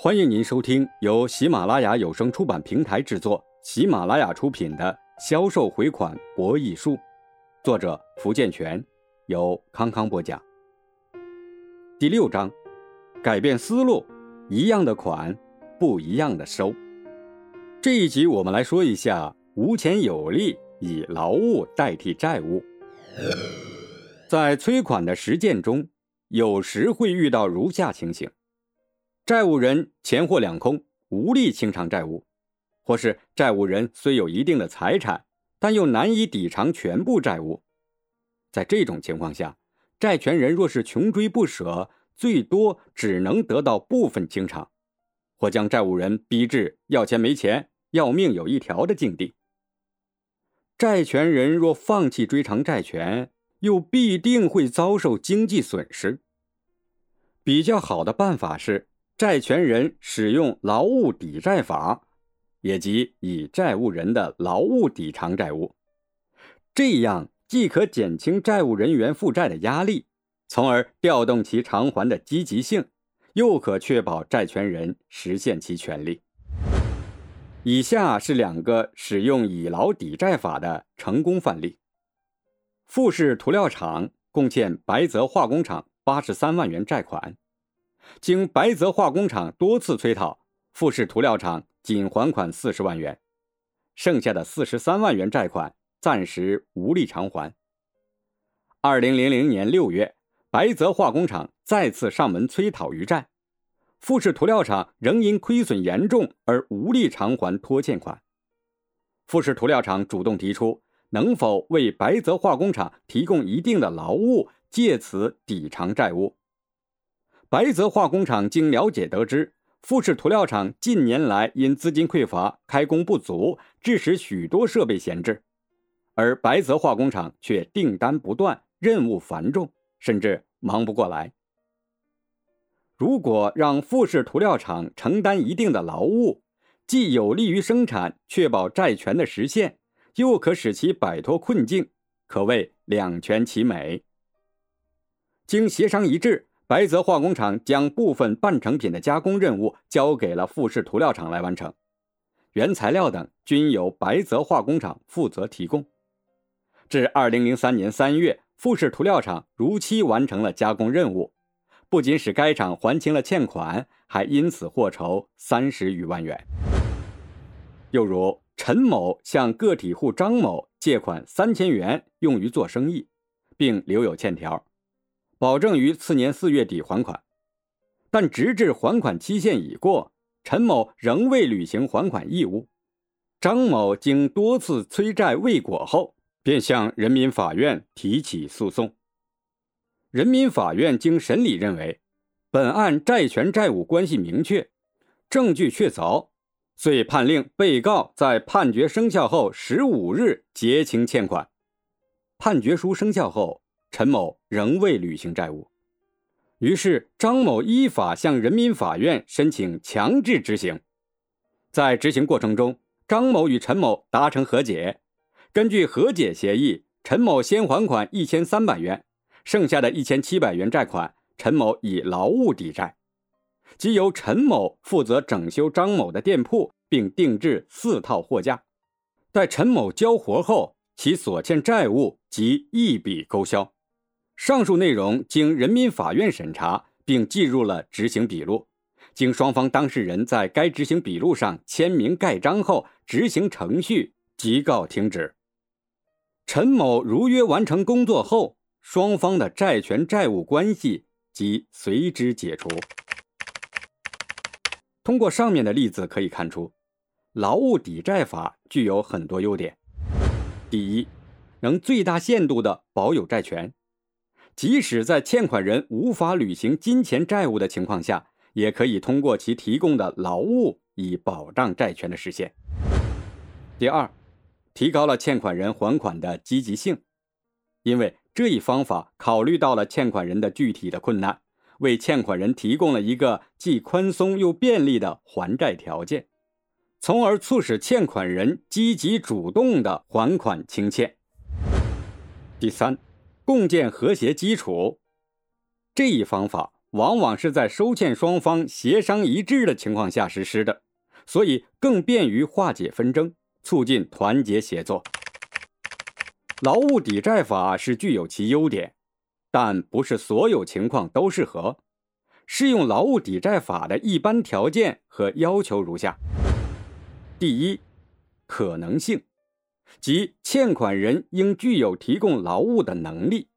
欢迎您收听由喜马拉雅有声出版平台制作、喜马拉雅出品的《销售回款博弈术》，作者福建泉，由康康播讲。第六章，改变思路，一样的款，不一样的收。这一集我们来说一下无钱有利，以劳务代替债务。在催款的实践中，有时会遇到如下情形。债务人钱货两空，无力清偿债务，或是债务人虽有一定的财产，但又难以抵偿全部债务。在这种情况下，债权人若是穷追不舍，最多只能得到部分清偿，或将债务人逼至要钱没钱、要命有一条的境地。债权人若放弃追偿债权，又必定会遭受经济损失。比较好的办法是。债权人使用劳务抵债法，也即以债务人的劳务抵偿债务，这样既可减轻债务人员负债的压力，从而调动其偿还的积极性，又可确保债权人实现其权利。以下是两个使用以劳抵债法的成功范例：富士涂料厂共欠白泽化工厂八十三万元债款。经白泽化工厂多次催讨，富士涂料厂仅还款四十万元，剩下的四十三万元债款暂时无力偿还。二零零零年六月，白泽化工厂再次上门催讨余债，富士涂料厂仍因亏损严重而无力偿还拖欠款。富士涂料厂主动提出，能否为白泽化工厂提供一定的劳务，借此抵偿债务。白泽化工厂经了解得知，富士涂料厂近年来因资金匮乏、开工不足，致使许多设备闲置，而白泽化工厂却订单不断、任务繁重，甚至忙不过来。如果让富士涂料厂承担一定的劳务，既有利于生产，确保债权的实现，又可使其摆脱困境，可谓两全其美。经协商一致。白泽化工厂将部分半成品的加工任务交给了富士涂料厂来完成，原材料等均由白泽化工厂负责提供。至二零零三年三月，富士涂料厂如期完成了加工任务，不仅使该厂还清了欠款，还因此获酬三十余万元。又如陈某向个体户张某借款三千元用于做生意，并留有欠条。保证于次年四月底还款，但直至还款期限已过，陈某仍未履行还款义务。张某经多次催债未果后，便向人民法院提起诉讼。人民法院经审理认为，本案债权债务关系明确，证据确凿，遂判令被告在判决生效后十五日结清欠款。判决书生效后。陈某仍未履行债务，于是张某依法向人民法院申请强制执行。在执行过程中，张某与陈某达成和解。根据和解协议，陈某先还款一千三百元，剩下的一千七百元债款，陈某以劳务抵债，即由陈某负责整修张某的店铺，并定制四套货架。待陈某交活后，其所欠债务即一笔勾销。上述内容经人民法院审查，并记入了执行笔录。经双方当事人在该执行笔录上签名盖章后，执行程序即告停止。陈某如约完成工作后，双方的债权债务关系即随之解除。通过上面的例子可以看出，劳务抵债法具有很多优点。第一，能最大限度地保有债权。即使在欠款人无法履行金钱债务的情况下，也可以通过其提供的劳务以保障债权的实现。第二，提高了欠款人还款的积极性，因为这一方法考虑到了欠款人的具体的困难，为欠款人提供了一个既宽松又便利的还债条件，从而促使欠款人积极主动的还款清欠。第三。共建和谐基础，这一方法往往是在收欠双方协商一致的情况下实施的，所以更便于化解纷争，促进团结协作。劳务抵债法是具有其优点，但不是所有情况都适合。适用劳务抵债法的一般条件和要求如下：第一，可能性，即欠款人应具有提供劳务的能力。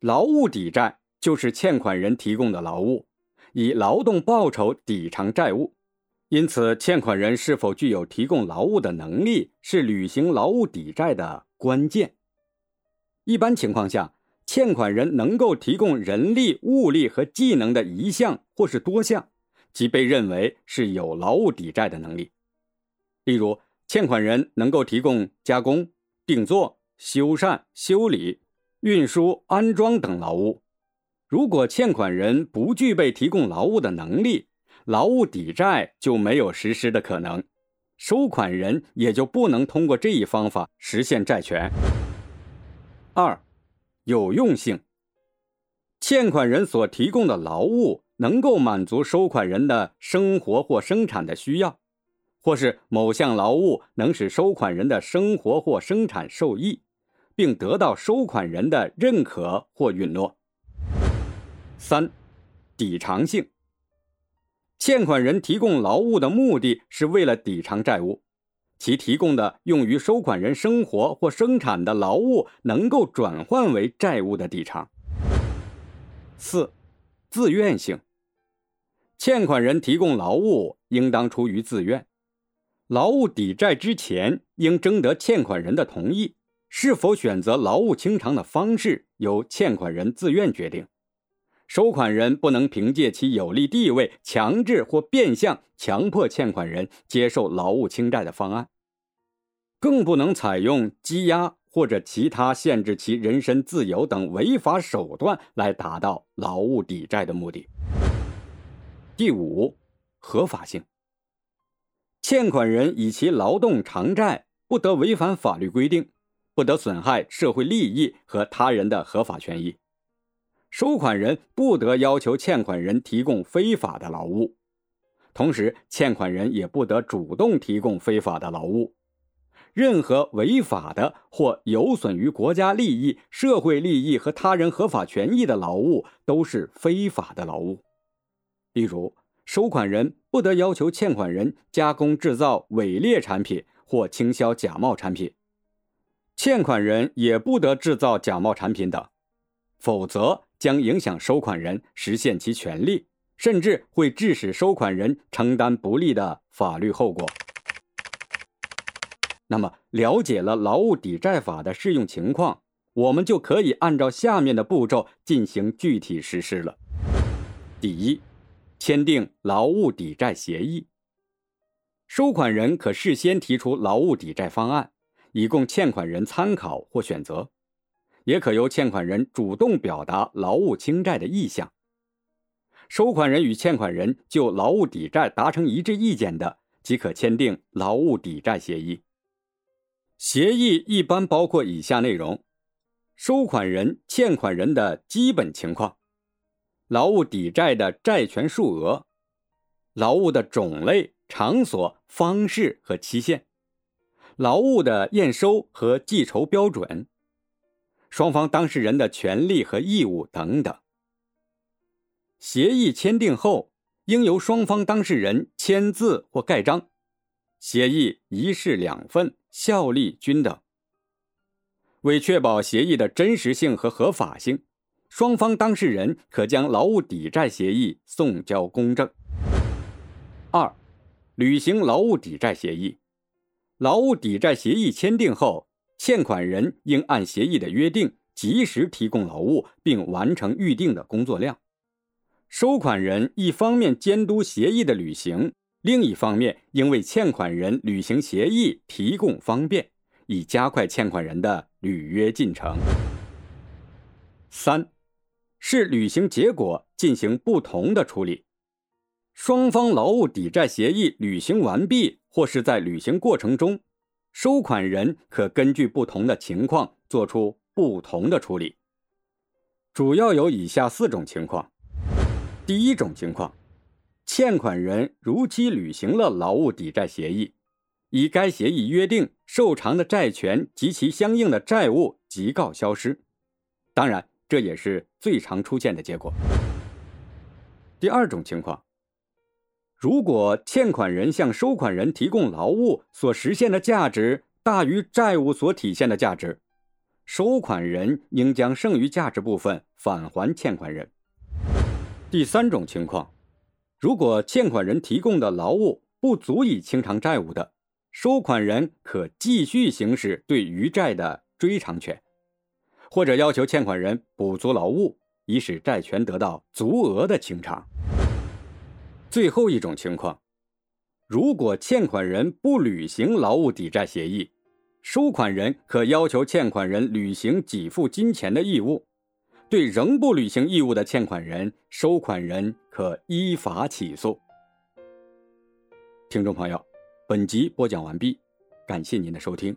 劳务抵债就是欠款人提供的劳务，以劳动报酬抵偿债务。因此，欠款人是否具有提供劳务的能力，是履行劳务抵债的关键。一般情况下。欠款人能够提供人力、物力和技能的一项或是多项，即被认为是有劳务抵债的能力。例如，欠款人能够提供加工、定做、修缮、修理、运输、安装等劳务。如果欠款人不具备提供劳务的能力，劳务抵债就没有实施的可能，收款人也就不能通过这一方法实现债权。二。有用性，欠款人所提供的劳务能够满足收款人的生活或生产的需要，或是某项劳务能使收款人的生活或生产受益，并得到收款人的认可或允诺。三、抵偿性，欠款人提供劳务的目的是为了抵偿债务。其提供的用于收款人生活或生产的劳务能够转换为债务的抵偿。四、自愿性。欠款人提供劳务应当出于自愿。劳务抵债之前应征得欠款人的同意。是否选择劳务清偿的方式由欠款人自愿决定。收款人不能凭借其有利地位强制或变相强迫欠款人接受劳务清债的方案，更不能采用羁押或者其他限制其人身自由等违法手段来达到劳务抵债的目的。第五，合法性。欠款人以其劳动偿债，不得违反法律规定，不得损害社会利益和他人的合法权益。收款人不得要求欠款人提供非法的劳务，同时欠款人也不得主动提供非法的劳务。任何违法的或有损于国家利益、社会利益和他人合法权益的劳务都是非法的劳务。例如，收款人不得要求欠款人加工制造伪劣产品或倾销假冒产品，欠款人也不得制造假冒产品等，否则。将影响收款人实现其权利，甚至会致使收款人承担不利的法律后果。那么，了解了劳务抵债法的适用情况，我们就可以按照下面的步骤进行具体实施了。第一，签订劳务抵债协议。收款人可事先提出劳务抵债方案，以供欠款人参考或选择。也可由欠款人主动表达劳务清债的意向。收款人与欠款人就劳务抵债达成一致意见的，即可签订劳务抵债协议。协议一般包括以下内容：收款人、欠款人的基本情况，劳务抵债的债权数额，劳务的种类、场所、方式和期限，劳务的验收和计酬标准。双方当事人的权利和义务等等。协议签订后，应由双方当事人签字或盖章。协议一式两份，效力均等。为确保协议的真实性和合法性，双方当事人可将劳务抵债协议送交公证。二、履行劳务抵债协议。劳务抵债协议签订后。欠款人应按协议的约定，及时提供劳务，并完成预定的工作量。收款人一方面监督协议的履行，另一方面应为欠款人履行协议提供方便，以加快欠款人的履约进程。三，视履行结果进行不同的处理。双方劳务抵债协议履行完毕，或是在履行过程中。收款人可根据不同的情况做出不同的处理，主要有以下四种情况：第一种情况，欠款人如期履行了劳务抵债协议，以该协议约定受偿的债权及其相应的债务即告消失。当然，这也是最常出现的结果。第二种情况，如果欠款人向收款人提供劳务所实现的价值大于债务所体现的价值，收款人应将剩余价值部分返还欠款人。第三种情况，如果欠款人提供的劳务不足以清偿债务的，收款人可继续行使对余债的追偿权，或者要求欠款人补足劳务，以使债权得到足额的清偿。最后一种情况，如果欠款人不履行劳务抵债协议，收款人可要求欠款人履行给付金钱的义务。对仍不履行义务的欠款人，收款人可依法起诉。听众朋友，本集播讲完毕，感谢您的收听。